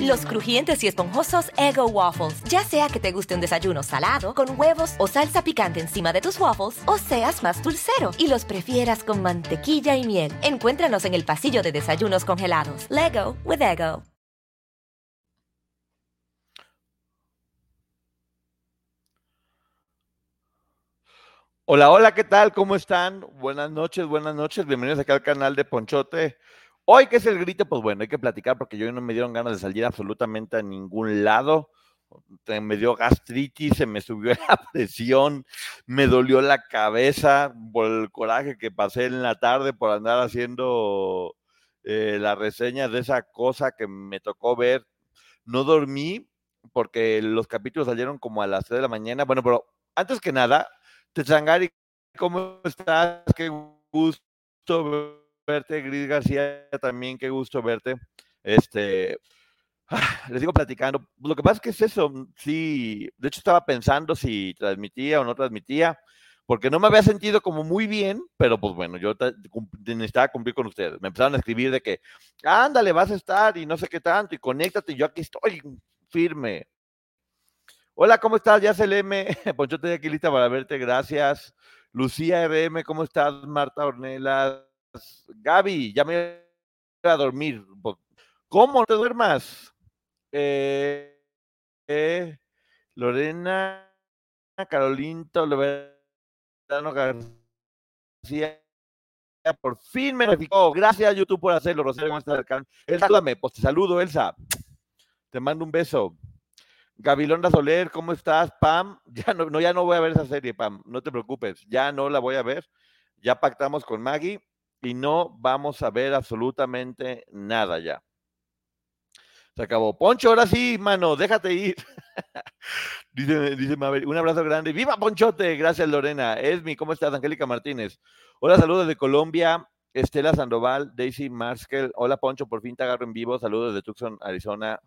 Los crujientes y esponjosos Ego Waffles. Ya sea que te guste un desayuno salado, con huevos o salsa picante encima de tus waffles, o seas más dulcero y los prefieras con mantequilla y miel. Encuéntranos en el pasillo de desayunos congelados. Lego with Ego. Hola, hola, ¿qué tal? ¿Cómo están? Buenas noches, buenas noches. Bienvenidos acá al canal de Ponchote. Hoy, ¿qué es el grito? Pues bueno, hay que platicar porque yo no me dieron ganas de salir absolutamente a ningún lado. Me dio gastritis, se me subió la presión, me dolió la cabeza por el coraje que pasé en la tarde por andar haciendo eh, la reseña de esa cosa que me tocó ver. No dormí porque los capítulos salieron como a las 3 de la mañana. Bueno, pero antes que nada, Tezangari, ¿cómo estás? Qué gusto verte, Gris García, también qué gusto verte. Este, les digo platicando, lo que pasa es que es eso, sí, de hecho estaba pensando si transmitía o no transmitía, porque no me había sentido como muy bien, pero pues bueno, yo necesitaba cumplir con ustedes. Me empezaron a escribir de que, ándale, vas a estar y no sé qué tanto, y conéctate, yo aquí estoy firme. Hola, ¿cómo estás? Ya se el M, Ponchote de aquí lista para verte, gracias. Lucía RM, ¿cómo estás? Marta Ornelas, Gaby, ya me voy a dormir. ¿Cómo te duermas? Eh, eh, Lorena, Carolinto, Loberano García, por fin me notificó. Gracias, YouTube, por hacerlo. Rosario. Elsa, pues te saludo, Elsa. Te mando un beso. Gabilonda Soler, ¿cómo estás? Pam, ya no, no, ya no voy a ver esa serie, Pam, no te preocupes, ya no la voy a ver. Ya pactamos con Maggie y no vamos a ver absolutamente nada ya. Se acabó. Poncho, ahora sí, mano, déjate ir. dice, dice Mabel, un abrazo grande. ¡Viva Ponchote! Gracias, Lorena. Esmi, ¿cómo estás? Angélica Martínez. Hola, saludos de Colombia. Estela Sandoval, Daisy Marskel. Hola, Poncho, por fin te agarro en vivo. Saludos de Tucson, Arizona.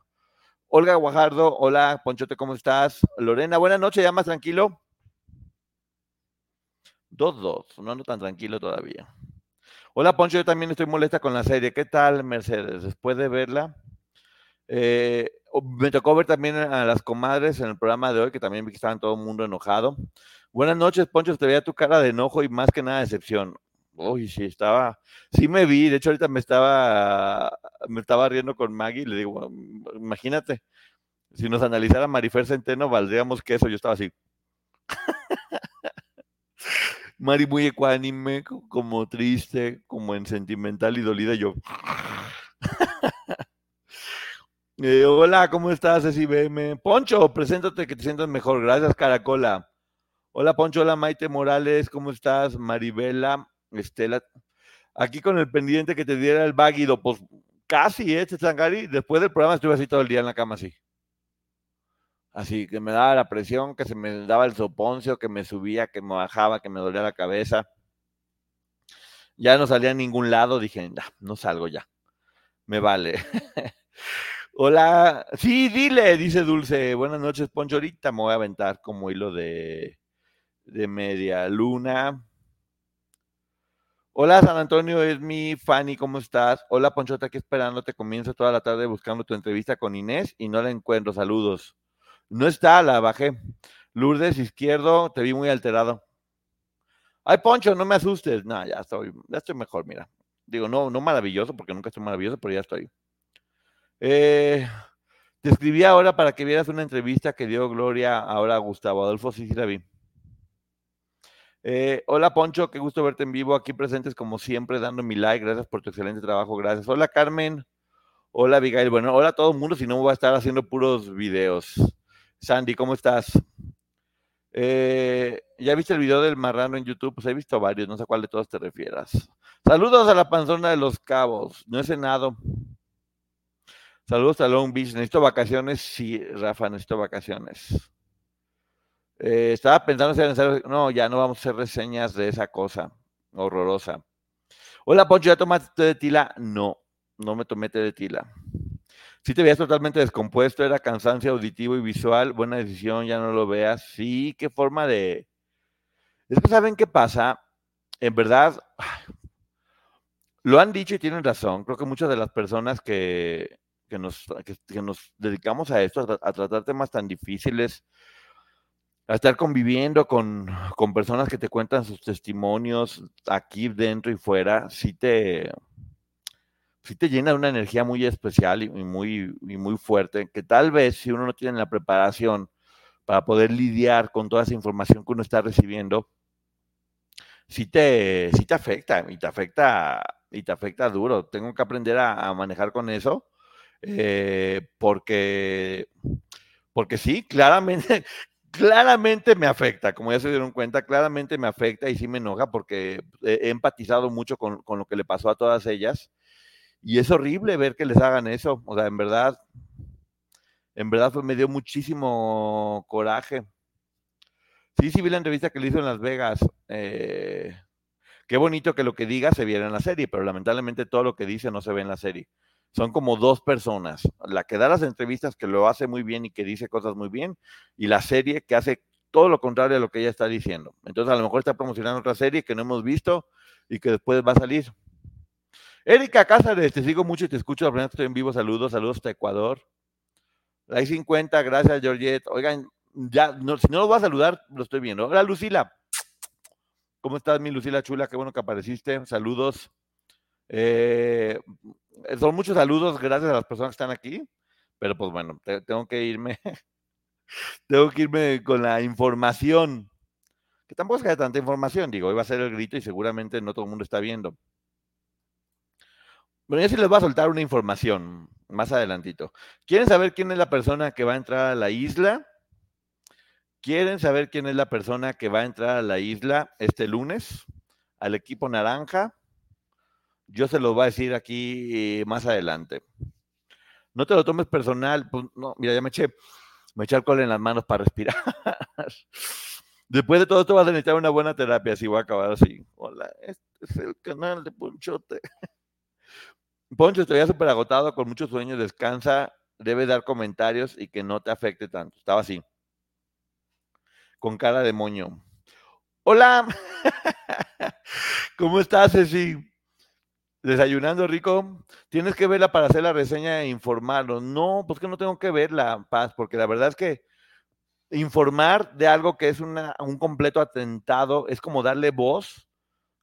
Olga Guajardo, hola, Ponchote, ¿cómo estás? Lorena, buenas noches, ¿ya más tranquilo? Dos, dos, no ando tan tranquilo todavía. Hola Poncho, yo también estoy molesta con la serie. ¿Qué tal, Mercedes? Después de verla, eh, me tocó ver también a las comadres en el programa de hoy, que también vi que estaban todo el mundo enojado. Buenas noches, Poncho, te veía tu cara de enojo y más que nada decepción. Uy, sí, estaba, sí me vi, de hecho ahorita me estaba, me estaba riendo con Maggie, le digo, imagínate, si nos analizara Marifer Centeno, valdríamos que eso, yo estaba así. Mari muy ecuánime, como triste, como en sentimental y dolida, yo. Eh, hola, ¿cómo estás, SIBM? Poncho, preséntate que te sientas mejor. Gracias, Caracola. Hola, Poncho. Hola, Maite Morales. ¿Cómo estás? Maribela, Estela. Aquí con el pendiente que te diera el váguido. Pues casi, ¿eh, Sangari? Después del programa estuve así todo el día en la cama, así. Así que me daba la presión, que se me daba el soponcio, que me subía, que me bajaba, que me dolía la cabeza. Ya no salía a ningún lado, dije, no, no salgo ya. Me vale. Hola, sí, dile, dice Dulce. Buenas noches, Poncho. Me voy a aventar como hilo de, de media luna. Hola, San Antonio, es mi Fanny, ¿cómo estás? Hola, Ponchota, aquí esperándote. Comienzo toda la tarde buscando tu entrevista con Inés y no la encuentro. Saludos. No está, la bajé. Lourdes Izquierdo, te vi muy alterado. Ay, Poncho, no me asustes. No, ya estoy, ya estoy mejor, mira. Digo, no, no maravilloso, porque nunca estoy maravilloso, pero ya estoy. Eh, te escribí ahora para que vieras una entrevista que dio Gloria ahora a Gustavo Adolfo, sí, sí. Eh, hola Poncho, qué gusto verte en vivo, aquí presentes como siempre, dando mi like, gracias por tu excelente trabajo, gracias. Hola Carmen, hola Abigail, bueno, hola a todo el mundo, si no voy a estar haciendo puros videos. Sandy, ¿cómo estás? Eh, ¿Ya viste el video del marrano en YouTube? Pues he visto varios, no sé a cuál de todos te refieras. Saludos a la panzona de los cabos. No he cenado. Saludos a Long Beach. Necesito vacaciones. Sí, Rafa, necesito vacaciones. Eh, estaba pensando si hacer. No, ya no vamos a hacer reseñas de esa cosa horrorosa. Hola, Poncho, ¿ya tomaste de tila? No, no me tomé té de tila. Si te veías totalmente descompuesto, era cansancio auditivo y visual. Buena decisión, ya no lo veas. Sí, qué forma de. Es que saben qué pasa. En verdad, lo han dicho y tienen razón. Creo que muchas de las personas que, nos, nos dedicamos a esto, a, tratar temas tan difíciles, a estar conviviendo con, personas que te cuentan sus testimonios aquí dentro y fuera, sí te, sí te llena de una energía muy especial y, muy, y muy fuerte, que tal vez si uno no tiene la preparación para poder lidiar con toda esa información que uno está recibiendo, sí te, sí te afecta y te afecta y te afecta duro. Tengo que aprender a, manejar con eso eh, porque, porque sí, claramente, claramente me afecta, como ya se dieron cuenta, claramente me afecta y sí me enoja porque he, empatizado mucho con, lo que le pasó a todas ellas y es horrible ver que les hagan eso. O sea, en verdad, en verdad me dio muchísimo coraje. Sí, sí vi la entrevista que le hizo en Las Vegas. Eh, Qué bonito que lo que diga se viera en la serie, pero lamentablemente todo lo que dice no se ve en la serie. Son como dos personas, la que da las entrevistas que lo hace muy bien y que dice cosas muy bien, y la serie que hace todo lo contrario a lo que ella está diciendo. Entonces a lo mejor está promocionando otra serie que no hemos visto y que después va a salir. Erika Cázares, te sigo mucho y te escucho, estoy en vivo, saludos, saludos hasta Ecuador. Like 50, gracias Georgette. Oigan, ya, si no lo voy a saludar, lo estoy viendo. Hola Lucila, ¿Cómo estás, mi Lucila Chula? Qué bueno que apareciste. Saludos. Eh, son muchos saludos, gracias a las personas que están aquí. Pero pues bueno, tengo que irme. tengo que irme con la información. Que tampoco es que haya tanta información. Digo, hoy va a ser el grito y seguramente no todo el mundo está viendo. Bueno, ya sí les voy a soltar una información más adelantito. ¿Quieren saber quién es la persona que va a entrar a la isla? ¿Quieren saber quién es la persona que va a entrar a la isla este lunes al equipo naranja? Yo se lo voy a decir aquí más adelante. No te lo tomes personal. Pues, mira, ya me eché, me eché alcohol en las manos para respirar. Después de todo esto vas a necesitar una buena terapia, así voy a acabar así. Hola, este es el canal de Ponchote. Poncho, estoy súper agotado, con muchos sueños, descansa, debe dar comentarios y que no te afecte tanto. Estaba así con cara de moño. Hola, ¿cómo estás, Ceci? Desayunando rico. Tienes que verla para hacer la reseña e informarlo. No, pues que no tengo que verla, Paz, porque la verdad es que informar de algo que es un completo atentado es como darle voz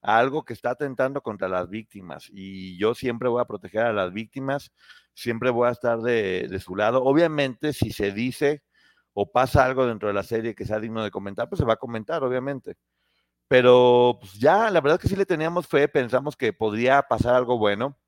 a algo que está atentando contra las víctimas. Y yo siempre voy a proteger a las víctimas, siempre voy a estar de, de su lado. Obviamente, si se dice o pasa algo dentro de la serie que sea digno de comentar, pues se va a comentar, obviamente. Pero pues ya, la verdad es que sí le teníamos fe, pensamos que podría pasar algo bueno.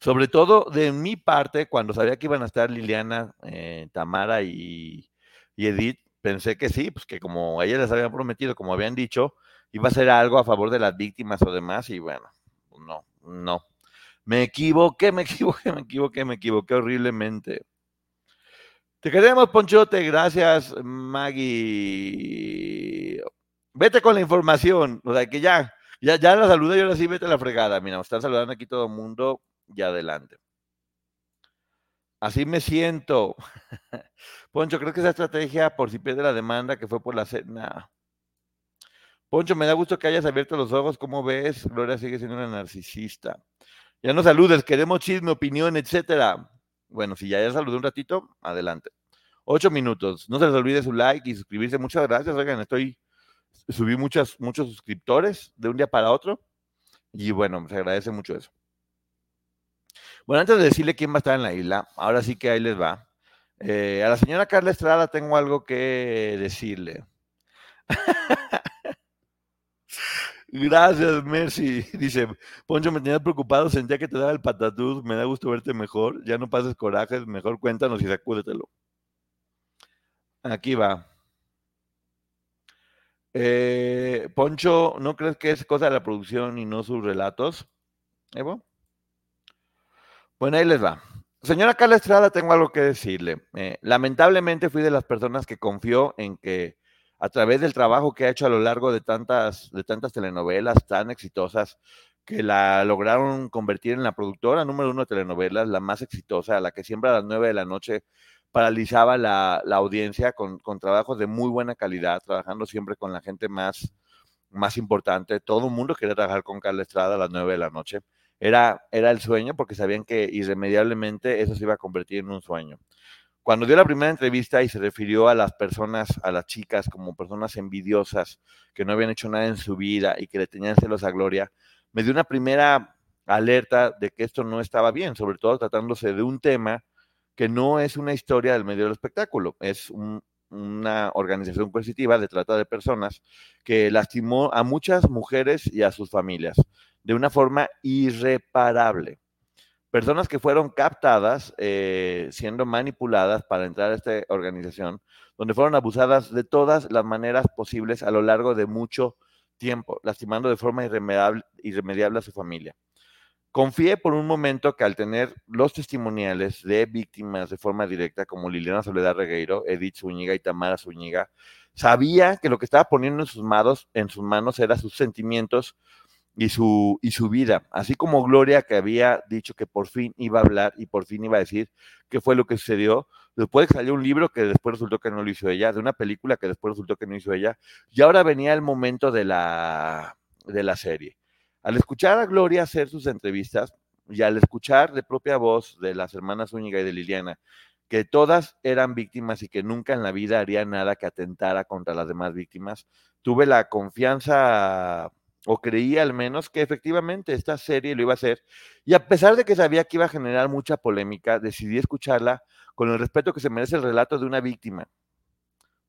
Sobre todo de mi parte, cuando sabía que iban a estar Liliana, eh, Tamara y, Edith, pensé que sí, pues que como ellas les habían prometido, como habían dicho, iba a ser algo a favor de las víctimas o demás, y bueno, no, no. Me equivoqué, me equivoqué, me equivoqué, me equivoqué horriblemente. Te queremos, Ponchote. Gracias, Maggie. Vete con la información. O sea, que ya, ya, ya la saludé y ahora sí vete a la fregada. Mira, me están saludando aquí todo el mundo y adelante. Así me siento. Poncho, creo que esa estrategia por si pierde la demanda que fue por la cena. Poncho, me da gusto que hayas abierto los ojos. ¿Cómo ves? Gloria sigue siendo una narcisista. Ya no saludes, queremos chisme, opinión, etcétera. Bueno, si ya ya saludé un ratito, adelante. Ocho minutos. No se les olvide su like y suscribirse. Muchas gracias. Oigan, estoy, subí muchas, muchos suscriptores de un día para otro. Y bueno, se agradece mucho eso. Bueno, antes de decirle quién va a estar en la isla, ahora sí que ahí les va. Eh, a la señora Carla Estrada tengo algo que decirle. Gracias, Mercy. Dice, Poncho, me tenías preocupado, sentía que te daba el patatús, me da gusto verte mejor, ya no pases corajes, mejor cuéntanos y sacúdetelo. Aquí va. Eh, Poncho, ¿no crees que es cosa de la producción y no sus relatos? Evo. Bueno, ahí les va. Señora Carla Estrada, tengo algo que decirle. Eh, lamentablemente fui de las personas que confió en que a través del trabajo que ha hecho a lo largo de tantas, de tantas telenovelas tan exitosas, que la lograron convertir en la productora número uno de telenovelas, la más exitosa, la que siempre a las nueve de la noche paralizaba la, la audiencia con, con, trabajos de muy buena calidad, trabajando siempre con la gente más, más importante. Todo el mundo quería trabajar con Carla Estrada a las nueve de la noche. Era, era el sueño porque sabían que irremediablemente eso se iba a convertir en un sueño. Cuando dio la primera entrevista y se refirió a las personas, a las chicas, como personas envidiosas que no habían hecho nada en su vida y que le tenían celos a Gloria, me dio una primera alerta de que esto no estaba bien, sobre todo tratándose de un tema que no es una historia del medio del espectáculo, es una organización coercitiva de trata de personas que lastimó a muchas mujeres y a sus familias de una forma irreparable. Personas que fueron captadas eh, siendo manipuladas para entrar a esta organización, donde fueron abusadas de todas las maneras posibles a lo largo de mucho tiempo, lastimando de forma irremediable, a su familia. Confié por un momento que al tener los testimoniales de víctimas de forma directa, como Liliana Soledad Regueiro, Edith Zúñiga y Tamara Zúñiga, sabía que lo que estaba poniendo en sus en sus manos era sus sentimientos y su, y su vida, así como Gloria que había dicho que por fin iba a hablar y por fin iba a decir qué fue lo que sucedió. Después salió un libro que después resultó que no lo hizo ella, de una película que después resultó que no hizo ella, y ahora venía el momento de la, de la serie. Al escuchar a Gloria hacer sus entrevistas y al escuchar de propia voz de las hermanas Zúñiga y de Liliana, que todas eran víctimas y que nunca en la vida haría nada que atentara contra las demás víctimas, tuve la confianza o creía al menos que efectivamente esta serie lo iba a hacer. Y a pesar de que sabía que iba a generar mucha polémica, decidí escucharla con el respeto que se merece el relato de una víctima.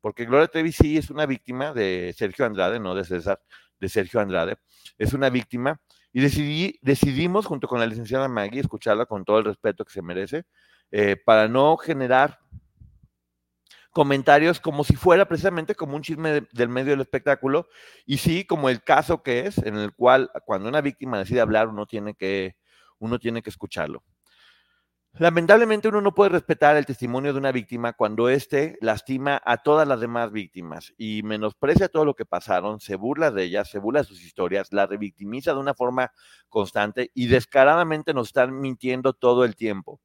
Porque Gloria Trevi sí es una víctima de Sergio Andrade, no de César, de Sergio Andrade. Es una víctima. Y decidí, decidimos, junto con la licenciada Maggie, escucharla con todo el respeto que se merece, eh, para no generar comentarios como si fuera precisamente como un chisme del medio del espectáculo y sí como el caso que es en el cual cuando una víctima decide hablar uno tiene que uno tiene que escucharlo. Lamentablemente uno no puede respetar el testimonio de una víctima cuando éste lastima a todas las demás víctimas y menosprecia todo lo que pasaron, se burla de ellas, se burla de sus historias, la revictimiza de una forma constante y descaradamente nos están mintiendo todo el tiempo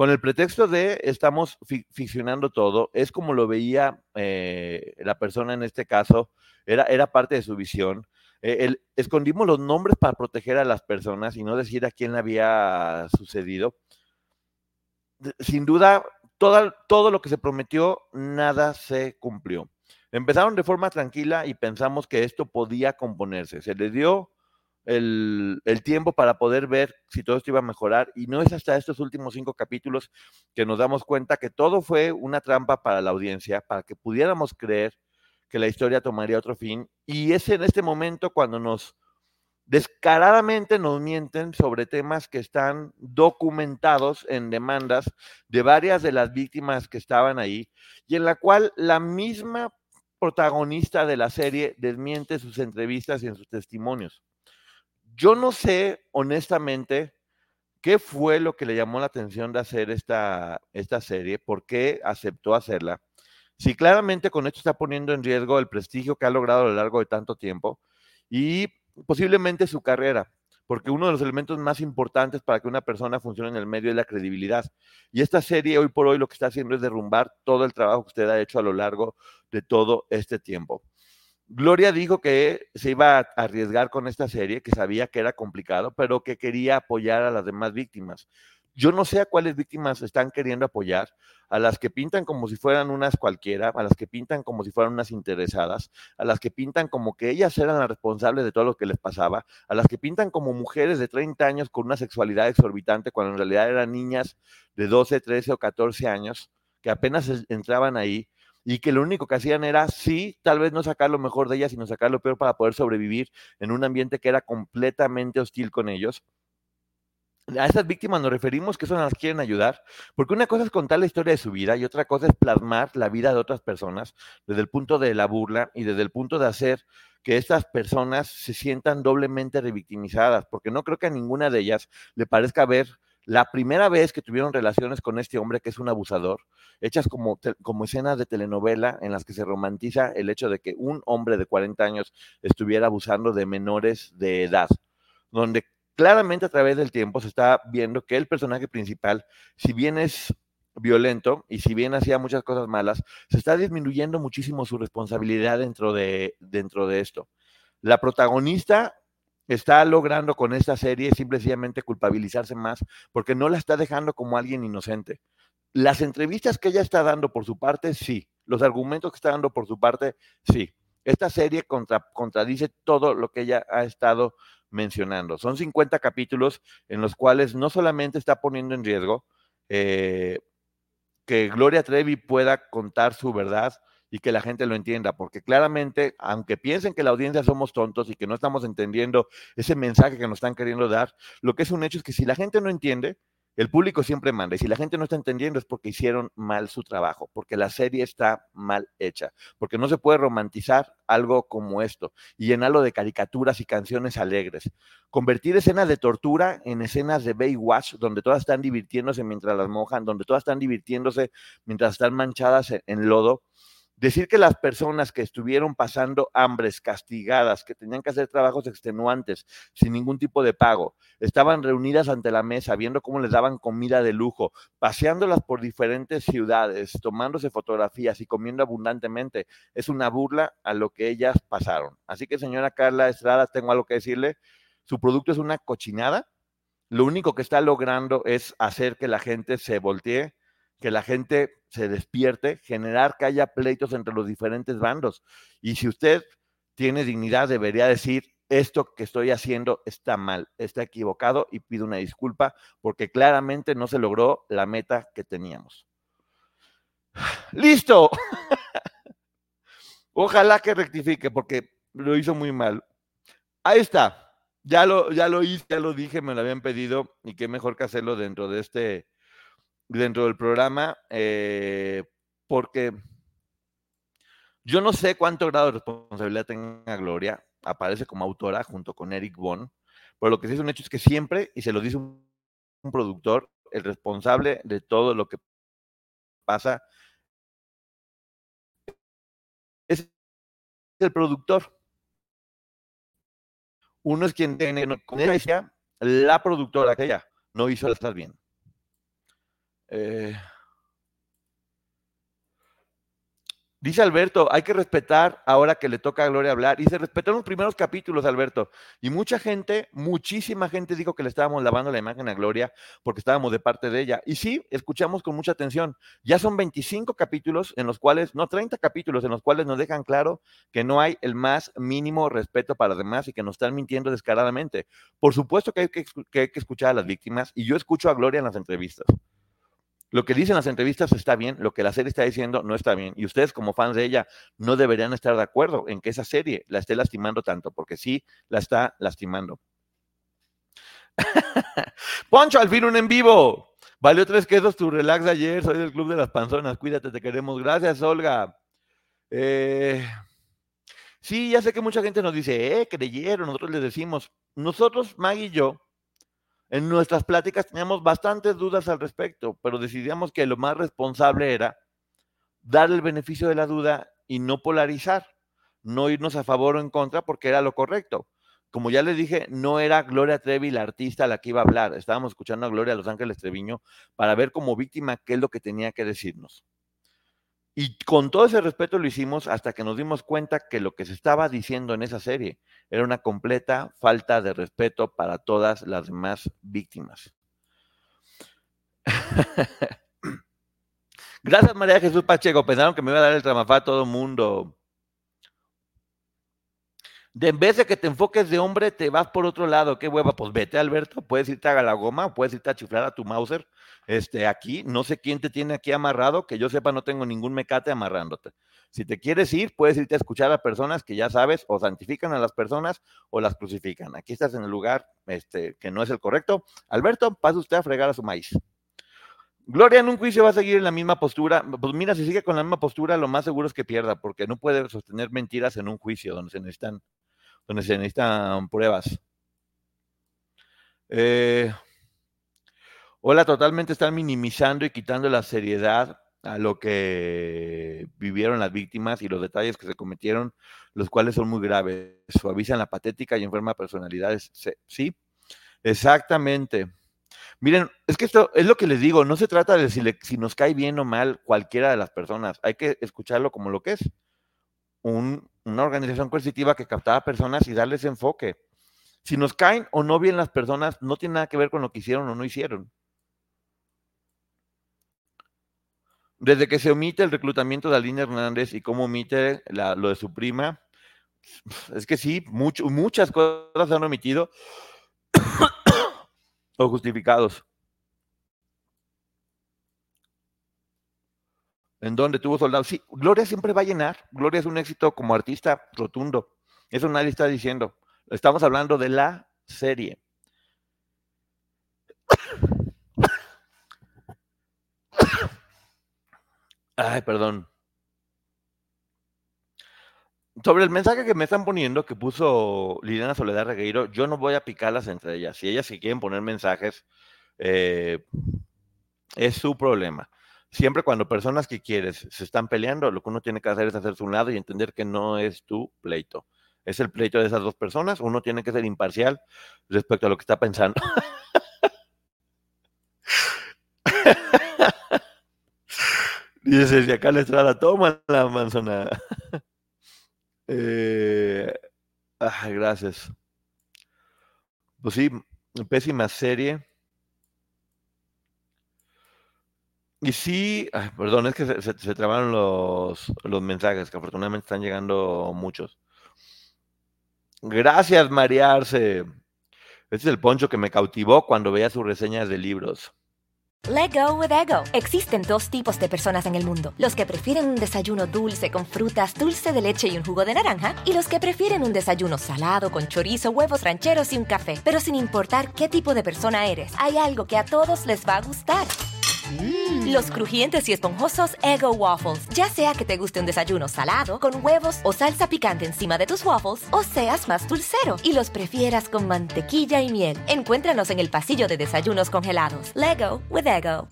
con el pretexto de estamos ficcionando todo, es como lo veía eh, la persona en este caso, era, era parte de su visión. Eh, escondimos los nombres para proteger a las personas y no decir a quién le había sucedido. Sin duda, todo, todo lo que se prometió, nada se cumplió. Empezaron de forma tranquila y pensamos que esto podía componerse. Se le dio el, tiempo para poder ver si todo esto iba a mejorar. Y no es hasta estos últimos cinco capítulos que nos damos cuenta que todo fue una trampa para la audiencia, para que pudiéramos creer que la historia tomaría otro fin. Y es en este momento cuando nos descaradamente nos mienten sobre temas que están documentados en demandas de varias de las víctimas que estaban ahí y en la cual la misma protagonista de la serie desmiente sus entrevistas y en sus testimonios. Yo no sé, honestamente, qué fue lo que le llamó la atención de hacer esta, esta serie, por qué aceptó hacerla. Si claramente con esto está poniendo en riesgo el prestigio que ha logrado a lo largo de tanto tiempo y posiblemente su carrera, porque uno de los elementos más importantes para que una persona funcione en el medio es la credibilidad. Y esta serie hoy por hoy lo que está haciendo es derrumbar todo el trabajo que usted ha hecho a lo largo de todo este tiempo. Gloria dijo que se iba a arriesgar con esta serie, que sabía que era complicado, pero que quería apoyar a las demás víctimas. Yo no sé a cuáles víctimas están queriendo apoyar, a las que pintan como si fueran unas cualquiera, a las que pintan como si fueran unas interesadas, a las que pintan como que ellas eran las responsables de todo lo que les pasaba, a las que pintan como mujeres de 30 años con una sexualidad exorbitante, cuando en realidad eran niñas de 12, 13 o 14 años que apenas entraban ahí y que lo único que hacían era, sí, tal vez no sacar lo mejor de ellas, sino sacar lo peor para poder sobrevivir en un ambiente que era completamente hostil con ellos. A esas víctimas nos referimos que son las que quieren ayudar, porque una cosa es contar la historia de su vida y otra cosa es plasmar la vida de otras personas desde el punto de la burla y desde el punto de hacer que estas personas se sientan doblemente revictimizadas, porque no creo que a ninguna de ellas le parezca ver la primera vez que tuvieron relaciones con este hombre que es un abusador, hechas como, como escenas de telenovela en las que se romantiza el hecho de que un hombre de 40 años estuviera abusando de menores de edad, donde claramente a través del tiempo se está viendo que el personaje principal, si bien es violento y si bien hacía muchas cosas malas, se está disminuyendo muchísimo su responsabilidad dentro de, dentro de esto. La protagonista está logrando con esta serie simplemente culpabilizarse más porque no la está dejando como alguien inocente. Las entrevistas que ella está dando por su parte, sí. Los argumentos que está dando por su parte, sí. Esta serie contradice todo lo que ella ha estado mencionando. Son 50 capítulos en los cuales no solamente está poniendo en riesgo eh, que Gloria Trevi pueda contar su verdad, y que la gente lo entienda, porque claramente, aunque piensen que la audiencia somos tontos y que no estamos entendiendo ese mensaje que nos están queriendo dar, lo que es un hecho es que si la gente no entiende, el público siempre manda. Y si la gente no está entendiendo es porque hicieron mal su trabajo, porque la serie está mal hecha, porque no se puede romantizar algo como esto y llenarlo de caricaturas y canciones alegres. Convertir escenas de tortura en escenas de Baywatch, donde todas están divirtiéndose mientras las mojan, donde todas están divirtiéndose mientras están manchadas en lodo Decir que las personas que estuvieron pasando hambres, castigadas, que tenían que hacer trabajos extenuantes, sin ningún tipo de pago, estaban reunidas ante la mesa, viendo cómo les daban comida de lujo, paseándolas por diferentes ciudades, tomándose fotografías y comiendo abundantemente, es una burla a lo que ellas pasaron. Así que, señora Carla Estrada, tengo algo que decirle. Su producto es una cochinada. Lo único que está logrando es hacer que la gente se voltee que la gente se despierte, generar que haya pleitos entre los diferentes bandos. Y si usted tiene dignidad, debería decir, esto que estoy haciendo está mal, está equivocado y pido una disculpa porque claramente no se logró la meta que teníamos. Listo. Ojalá que rectifique porque lo hizo muy mal. Ahí está. Ya lo, ya lo hice, ya lo dije, me lo habían pedido y qué mejor que hacerlo dentro de este dentro del programa, eh, porque yo no sé cuánto grado de responsabilidad tenga Gloria, aparece como autora junto con Eric Bon, pero lo que sí es un hecho es que siempre, y se lo dice un, productor, el responsable de todo lo que pasa es el productor. Uno es quien tiene, la productora que ella no hizo las cosas bien. Eh, dice Alberto, hay que respetar ahora que le toca a Gloria hablar. Y se los primeros capítulos, Alberto. Y mucha gente, muchísima gente dijo que le estábamos lavando la imagen a Gloria porque estábamos de parte de ella. Y sí, escuchamos con mucha atención. Ya son 25 capítulos en los cuales, no 30 capítulos en los cuales nos dejan claro que no hay el más mínimo respeto para los demás y que nos están mintiendo descaradamente. Por supuesto que, hay que escuchar a las víctimas y yo escucho a Gloria en las entrevistas. Lo que dicen las entrevistas está bien, lo que la serie está diciendo no está bien. Y ustedes como fans de ella no deberían estar de acuerdo en que esa serie la esté lastimando tanto, porque sí la está lastimando. Poncho, al fin un en vivo. Valió tres quesos tu relax ayer. Soy del Club de las Panzonas. Cuídate, te queremos. Gracias, Olga. Eh, sí, ya sé que mucha gente nos dice, eh, creyeron. Nosotros les decimos, nosotros, Maggie y yo, en nuestras pláticas teníamos bastantes dudas al respecto, pero decidíamos que lo más responsable era dar el beneficio de la duda y no polarizar, no irnos a favor o en contra porque era lo correcto. Como ya les dije, no era Gloria Trevi la artista a la que iba a hablar. Estábamos escuchando a Gloria Los Ángeles Treviño para ver como víctima qué es lo que tenía que decirnos. Y con todo ese respeto lo hicimos hasta que nos dimos cuenta que lo que se estaba diciendo en esa serie era una completa falta de respeto para todas las demás víctimas. Gracias María Jesús Pacheco, pensaron que me iba a dar el tramafá a todo mundo. De en vez de que te enfoques de hombre, te vas por otro lado. Qué hueva, pues vete, Alberto. Puedes irte a la goma, puedes irte a chiflar a tu Mauser. Este, aquí, no sé quién te tiene aquí amarrado, que yo sepa, no tengo ningún mecate amarrándote. Si te quieres ir, puedes irte a escuchar a personas que ya sabes, o santifican a las personas o las crucifican. Aquí estás en el lugar este, que no es el correcto. Alberto, pase usted a fregar a su maíz. Gloria en un juicio va a seguir en la misma postura. Pues mira, si sigue con la misma postura, lo más seguro es que pierda, porque no puede sostener mentiras en un juicio donde se necesitan donde se necesitan pruebas. Eh, Hola, totalmente están minimizando y quitando la seriedad a lo que vivieron las víctimas y los detalles que se cometieron, los cuales son muy graves. Suavizan la patética y enferma personalidad. Sí, exactamente. Miren, es que esto es lo que les digo, no se trata de si, si nos cae bien o mal cualquiera de las personas, hay que escucharlo como lo que es. Una organización coercitiva que captaba personas y darles enfoque. Si nos caen o no bien las personas, no tiene nada que ver con lo que hicieron o no hicieron. Desde que se omite el reclutamiento de Aline Hernández y cómo omite lo de su prima, es que sí, muchas cosas se han omitido o justificados. En donde tuvo soldados. Sí, Gloria siempre va a llenar. Gloria es un éxito como artista rotundo. Eso nadie está diciendo. Estamos hablando de la serie. Ay, perdón. Sobre el mensaje que me están poniendo, que puso Liliana Soledad Regueiro, yo no voy a picarlas entre ellas. Si ellas se quieren poner mensajes, eh, es su problema. Siempre cuando personas que quieres se están peleando, lo que uno tiene que hacer es hacerse un lado y entender que no es tu pleito. Es el pleito de esas dos personas. Uno tiene que ser imparcial respecto a lo que está pensando. Dice, si acá la estrada toma la manzana. ah, gracias. Pues sí, pésima serie. Y sí, perdón, es que se, se, trabaron los, los mensajes, que afortunadamente están llegando muchos. Gracias, María Arce. Este es el poncho que me cautivó cuando veía sus reseñas de libros. Let go with ego. Existen dos tipos de personas en el mundo: los que prefieren un desayuno dulce con frutas, dulce de leche y un jugo de naranja, y los que prefieren un desayuno salado con chorizo, huevos rancheros y un café. Pero sin importar qué tipo de persona eres, hay algo que a todos les va a gustar. Mm. Los crujientes y esponjosos Ego Waffles. Ya sea que te guste un desayuno salado, con huevos o salsa picante encima de tus waffles, o seas más dulcero y los prefieras con mantequilla y miel. Encuéntranos en el pasillo de desayunos congelados. Lego with Ego.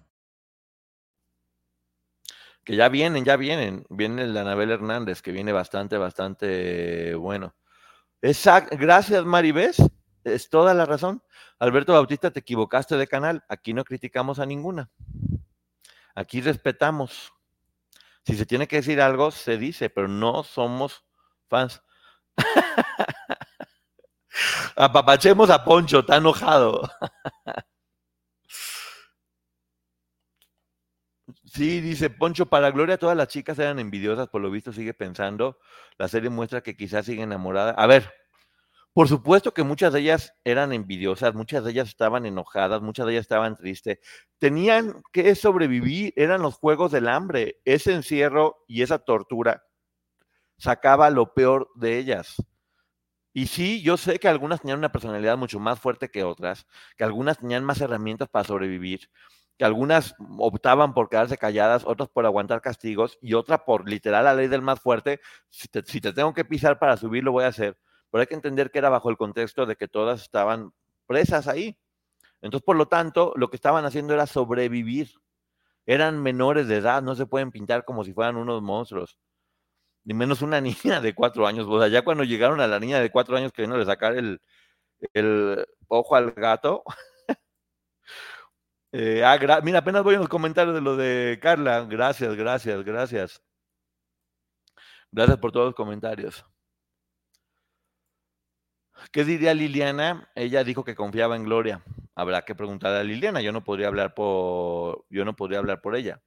Que ya vienen, ya vienen. Viene el Anabel Hernández, que viene bastante, bastante bueno. Exacto. Gracias, Maribés. Es toda la razón. Alberto Bautista, te equivocaste de canal. Aquí no criticamos a ninguna. Aquí respetamos. Si se tiene que decir algo, se dice, pero no somos fans. Apapachemos a Poncho, está enojado. Sí, dice Poncho, para Gloria todas las chicas eran envidiosas, por lo visto sigue pensando. La serie muestra que quizás sigue enamorada. A ver, por supuesto que muchas de ellas eran envidiosas, muchas de ellas estaban enojadas, muchas de ellas estaban tristes. Tenían que sobrevivir, eran los juegos del hambre. Ese encierro y esa tortura sacaba lo peor de ellas. Y sí, yo sé que algunas tenían una personalidad mucho más fuerte que otras, que algunas tenían más herramientas para sobrevivir, que algunas optaban por quedarse calladas, otras por aguantar castigos y otras por literal la ley del más fuerte. Si te, si te tengo que pisar para subir, lo voy a hacer pero hay que entender que era bajo el contexto de que todas estaban presas ahí. Entonces, por lo tanto, lo que estaban haciendo era sobrevivir. Eran menores de edad, no se pueden pintar como si fueran unos monstruos. Ni menos una niña de cuatro años. O sea, ya cuando llegaron a la niña de cuatro años que vino a sacar el, el ojo al gato. eh, ah, mira, apenas voy a los comentarios de lo de Carla. Gracias, gracias, gracias. Gracias por todos los comentarios. ¿Qué diría Liliana? Ella dijo que confiaba en Gloria. Habrá que preguntar a Liliana. Yo no podría hablar por, yo no podría hablar por ella.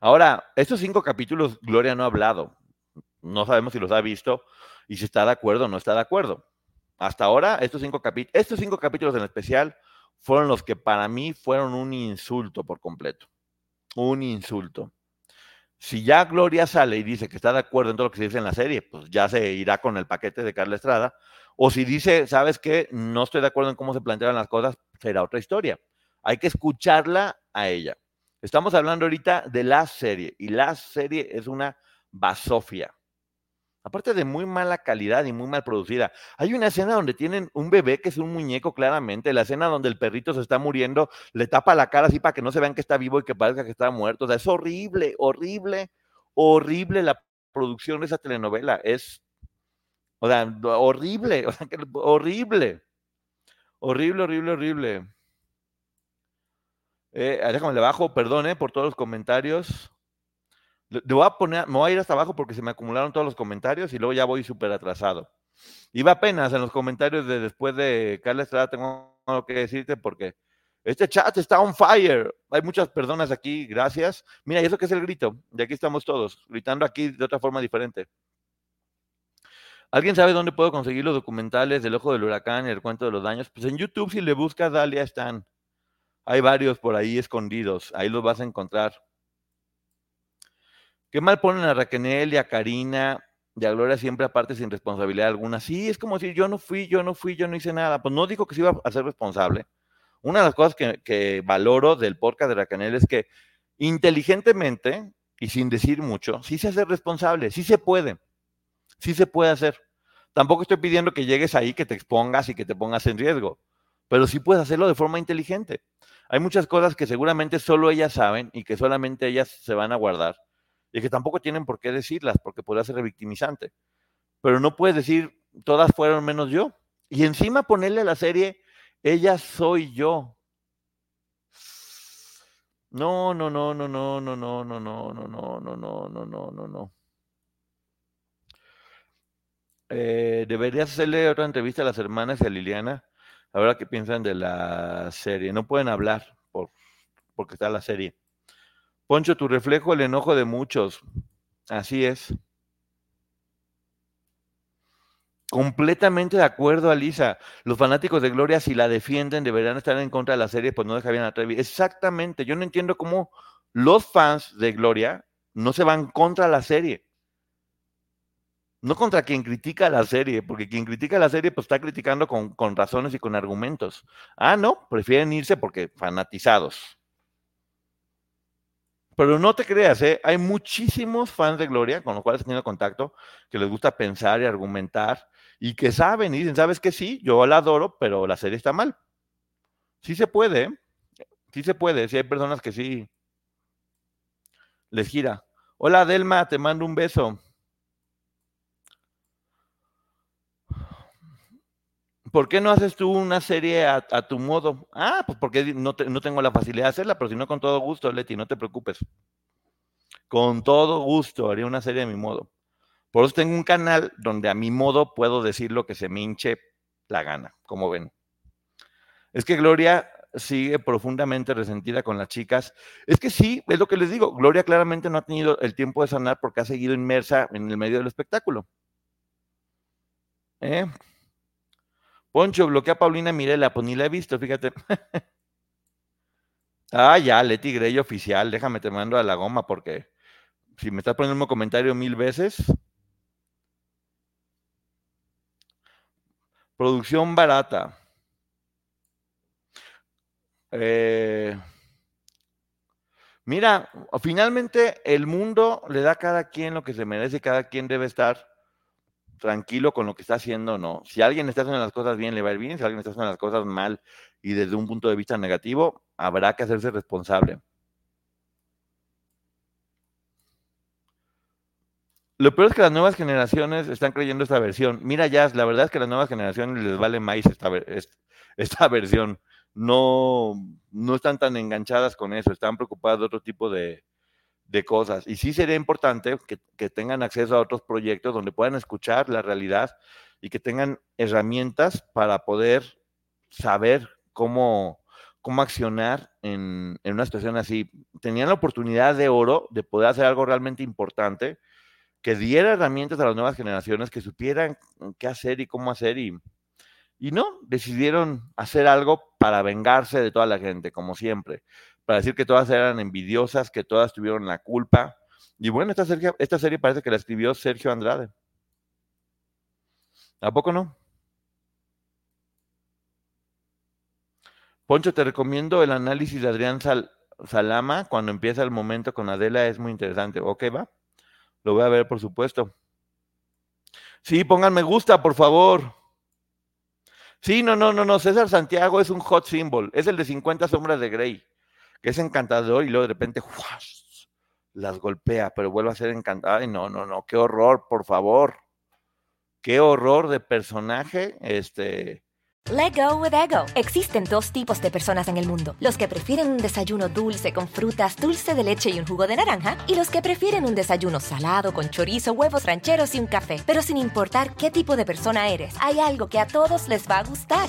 Ahora, estos cinco capítulos Gloria no ha hablado. No sabemos si los ha visto y si está de acuerdo o no está de acuerdo. Hasta ahora, estos cinco, estos cinco capítulos en especial fueron los que para mí fueron un insulto por completo. Un insulto si ya Gloria sale y dice que está de acuerdo en todo lo que se dice en la serie, pues ya se irá con el paquete de Carla Estrada. O si dice, ¿sabes qué? No estoy de acuerdo en cómo se plantean las cosas, será otra historia. Hay que escucharla a ella. Estamos hablando ahorita de la serie y la serie es una basofia. Aparte de muy mala calidad y muy mal producida. Hay una escena donde tienen un bebé que es un muñeco claramente, la escena donde el perrito se está muriendo, le tapa la cara así para que no se vean que está vivo y que parezca que está muerto. O sea, es horrible, horrible, horrible la producción de esa telenovela. Es, o sea, horrible, o sea, horrible. Horrible, horrible, horrible. Eh, déjame le bajo, perdón eh, por todos los comentarios. Le, voy a me voy a ir hasta abajo porque se me acumularon todos los comentarios y luego ya voy súper atrasado. Iba apenas en los comentarios de después de Carla Estrada, tengo algo que decirte porque este chat está on fire. Hay muchas personas aquí, gracias. Mira, ¿y eso qué es el grito? De aquí estamos todos, gritando aquí de otra forma diferente. ¿Alguien sabe dónde puedo conseguir los documentales del Ojo del Huracán y el Cuento de los Daños? Pues en YouTube, si le buscas, Dalia, están. Hay varios por ahí escondidos, ahí los vas a encontrar. Qué mal ponen a Raquel y a Karina y a Gloria siempre aparte sin responsabilidad alguna. Sí, es como decir, yo no fui, yo no fui, yo no hice nada. Pues no digo que se iba a ser responsable. Una de las cosas que, valoro del podcast de Raquel es que inteligentemente y sin decir mucho, sí se hace responsable, sí se puede, sí se puede hacer. Tampoco estoy pidiendo que llegues ahí, que te expongas y que te pongas en riesgo, pero sí puedes hacerlo de forma inteligente. Hay muchas cosas que seguramente solo ellas saben y que solamente ellas se van a guardar y que tampoco tienen por qué decirlas porque podría ser revictimizante. Pero no puedes decir, todas fueron menos yo. Y encima ponerle a la serie, ella soy yo. No, no, no, no, no, no, no, no, no, no, no, no, no, no, no, no, no. deberías hacerle otra entrevista a las hermanas y a Liliana Ahora que piensan de la serie. No pueden hablar por, porque está la serie. Poncho, tu reflejo, el enojo de muchos. Así es. Completamente de acuerdo, Alisa. Los fanáticos de Gloria, si la defienden, deberían estar en contra de la serie, pues no dejarían a Trevi. Exactamente. Yo no entiendo cómo los fans de Gloria no se van contra la serie no contra quien critica la serie, porque quien critica la serie pues está criticando con, razones y con argumentos. Ah, no, prefieren irse porque fanatizados. Pero no te creas, ¿eh? hay muchísimos fans de Gloria con los cuales he tenido contacto que les gusta pensar y argumentar y que saben y dicen, ¿sabes que sí? Yo la adoro, pero la serie está mal. Sí se puede, ¿eh? sí se puede, sí hay personas que sí les gira. Hola Delma, te mando un beso. ¿Por qué no haces tú una serie a, tu modo? Ah, pues porque no, no, tengo la facilidad de hacerla, pero si no, con todo gusto, Leti, no te preocupes. Con todo gusto haría una serie a mi modo. Por eso tengo un canal donde a mi modo puedo decir lo que se me hinche la gana, como ven. Es que Gloria sigue profundamente resentida con las chicas. Es que sí, es lo que les digo. Gloria claramente no ha tenido el tiempo de sanar porque ha seguido inmersa en el medio del espectáculo. ¿Eh? Poncho, bloquea a Paulina Mirela, pues ni la he visto, fíjate. ah, ya, Leti Grey oficial, déjame te mando a la goma porque si me estás poniendo un comentario mil veces. Producción barata. Eh, mira, finalmente el mundo le da a cada quien lo que se merece, cada quien debe estar tranquilo con lo que está haciendo no. Si alguien está haciendo las cosas bien, le va a ir bien. Si alguien está haciendo las cosas mal y desde un punto de vista negativo, habrá que hacerse responsable. Lo peor es que las nuevas generaciones están creyendo esta versión. Mira, Jazz, la verdad es que a las nuevas generaciones les vale más esta, esta versión. No, no están tan enganchadas con eso, están preocupadas de otro tipo de, de cosas. Y sí sería importante que, tengan acceso a otros proyectos donde puedan escuchar la realidad y que tengan herramientas para poder saber cómo, cómo accionar en, en, una situación así. Tenían la oportunidad de oro de poder hacer algo realmente importante, que diera herramientas a las nuevas generaciones, que supieran qué hacer y cómo hacer y, y no, decidieron hacer algo para vengarse de toda la gente, como siempre para decir que todas eran envidiosas, que todas tuvieron la culpa. Y bueno, esta serie, parece que la escribió Sergio Andrade. ¿A poco no? Poncho, te recomiendo el análisis de Adrián Salama cuando empieza el momento con Adela, es muy interesante. Ok, va. Lo voy a ver, por supuesto. Sí, pongan me gusta, por favor. Sí, no, no, no, no. César Santiago es un hot symbol. Es el de 50 sombras de Grey, que es encantador y luego de repente las golpea, pero vuelve a ser encantado. Ay, no, no, no. Qué horror, por favor. Qué horror de personaje. Este. Let go with ego. Existen dos tipos de personas en el mundo: los que prefieren un desayuno dulce con frutas, dulce de leche y un jugo de naranja, y los que prefieren un desayuno salado con chorizo, huevos rancheros y un café. Pero sin importar qué tipo de persona eres, hay algo que a todos les va a gustar.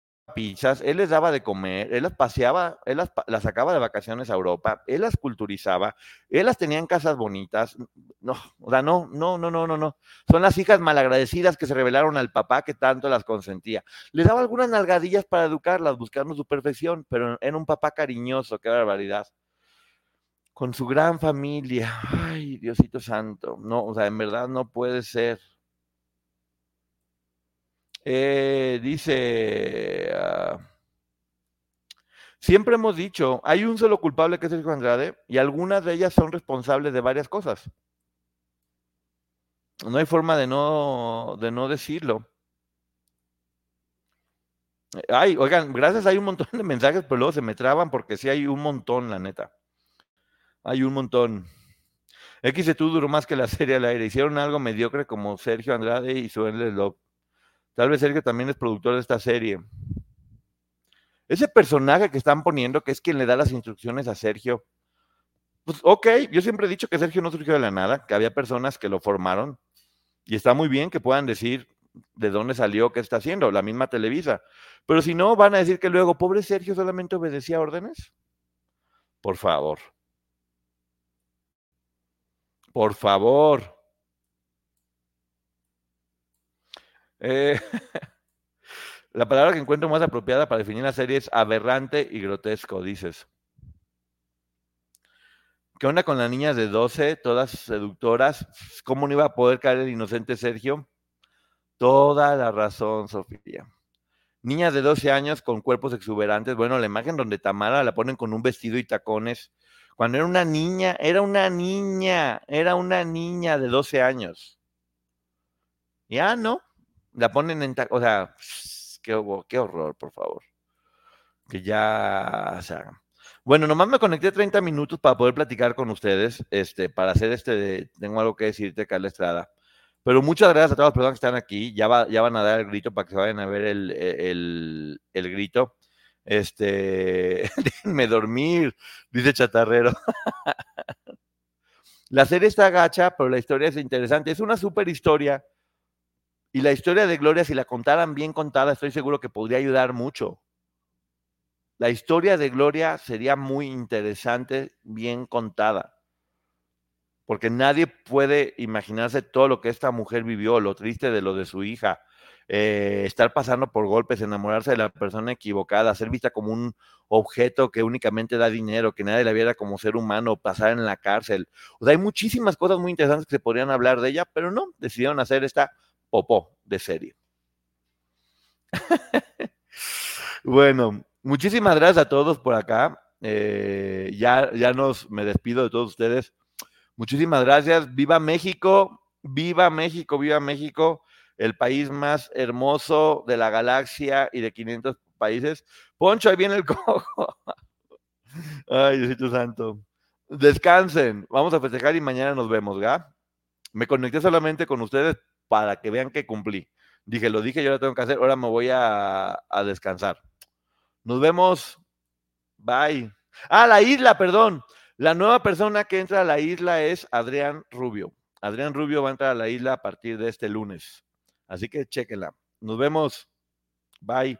pizzas, él les daba de comer, él las paseaba, él las, sacaba de vacaciones a Europa, él las culturizaba, él las tenía en casas bonitas. No, o sea, no, no, no, no, no, no. Son las hijas malagradecidas que se revelaron al papá que tanto las consentía. Les daba algunas nalgadillas para educarlas, buscando su perfección, pero era un papá cariñoso, qué barbaridad. Con su gran familia. Ay, Diosito Santo. No, o sea, en verdad no puede ser. Eh, dice, ah, siempre hemos dicho, hay un solo culpable que es Sergio Andrade y algunas de ellas son responsables de varias cosas. No hay forma de no, de no decirlo. Ay, oigan, gracias, hay un montón de mensajes, pero luego se me traban porque sí hay un montón, la neta. Hay un montón. X tú duró más que la serie al aire. Hicieron algo mediocre como Sergio Andrade y su Love. Tal vez Sergio también es productor de esta serie. Ese personaje que están poniendo, que es quien le da las instrucciones a Sergio, pues ok, yo siempre he dicho que Sergio no surgió de la nada, que había personas que lo formaron y está muy bien que puedan decir de dónde salió, qué está haciendo, la misma Televisa. Pero si no, van a decir que luego, pobre Sergio solamente obedecía órdenes. Por favor. Por favor. Eh, la palabra que encuentro más apropiada para definir la serie es aberrante y grotesco, dices. ¿Qué onda con las niñas de 12, todas seductoras? ¿Cómo no iba a poder caer el inocente Sergio? Toda la razón, Sofía. Niñas de 12 años con cuerpos exuberantes. Bueno, la imagen donde Tamara la ponen con un vestido y tacones. Cuando era una niña, era una niña, era una niña de 12 años. Ya, ¿no? La ponen en, o sea, qué, qué horror, por favor. Que ya se haga. Bueno, nomás me conecté 30 minutos para poder platicar con ustedes, este, para hacer este, tengo algo que decirte, Carla Estrada. Pero muchas gracias a todas las personas que están aquí. Ya, va, ya van a dar el grito para que se vayan a ver el, el, el grito. Este, déjenme dormir, dice Chatarrero. la serie está gacha, pero la historia es interesante. Es una super historia y la historia de Gloria, si la contaran bien contada, estoy seguro que podría ayudar mucho. La historia de Gloria sería muy interesante, bien contada. Porque nadie puede imaginarse todo lo que esta mujer vivió, lo triste de lo de su hija, eh, estar pasando por golpes, enamorarse de la persona equivocada, ser vista como un objeto que únicamente da dinero, que nadie la viera como ser humano, pasar en la cárcel. O sea, hay muchísimas cosas muy interesantes que se podrían hablar de ella, pero no, decidieron hacer esta popó de serie. bueno, muchísimas gracias a todos por acá. Eh, ya, ya nos me despido de todos ustedes. Muchísimas gracias. Viva México, viva México, viva México, el país más hermoso de la galaxia y de 500 países. Poncho, ahí viene el cojo. Ay, Diosito Santo. Descansen. Vamos a festejar y mañana nos vemos, ¿ga? Me conecté solamente con ustedes para que vean que cumplí. Dije, lo dije, yo lo tengo que hacer, ahora me voy a, descansar. Nos vemos. Bye. Ah, la isla, perdón. La nueva persona que entra a la isla es Adrián Rubio. Adrián Rubio va a entrar a la isla a partir de este lunes. Así que chequenla. Nos vemos. Bye.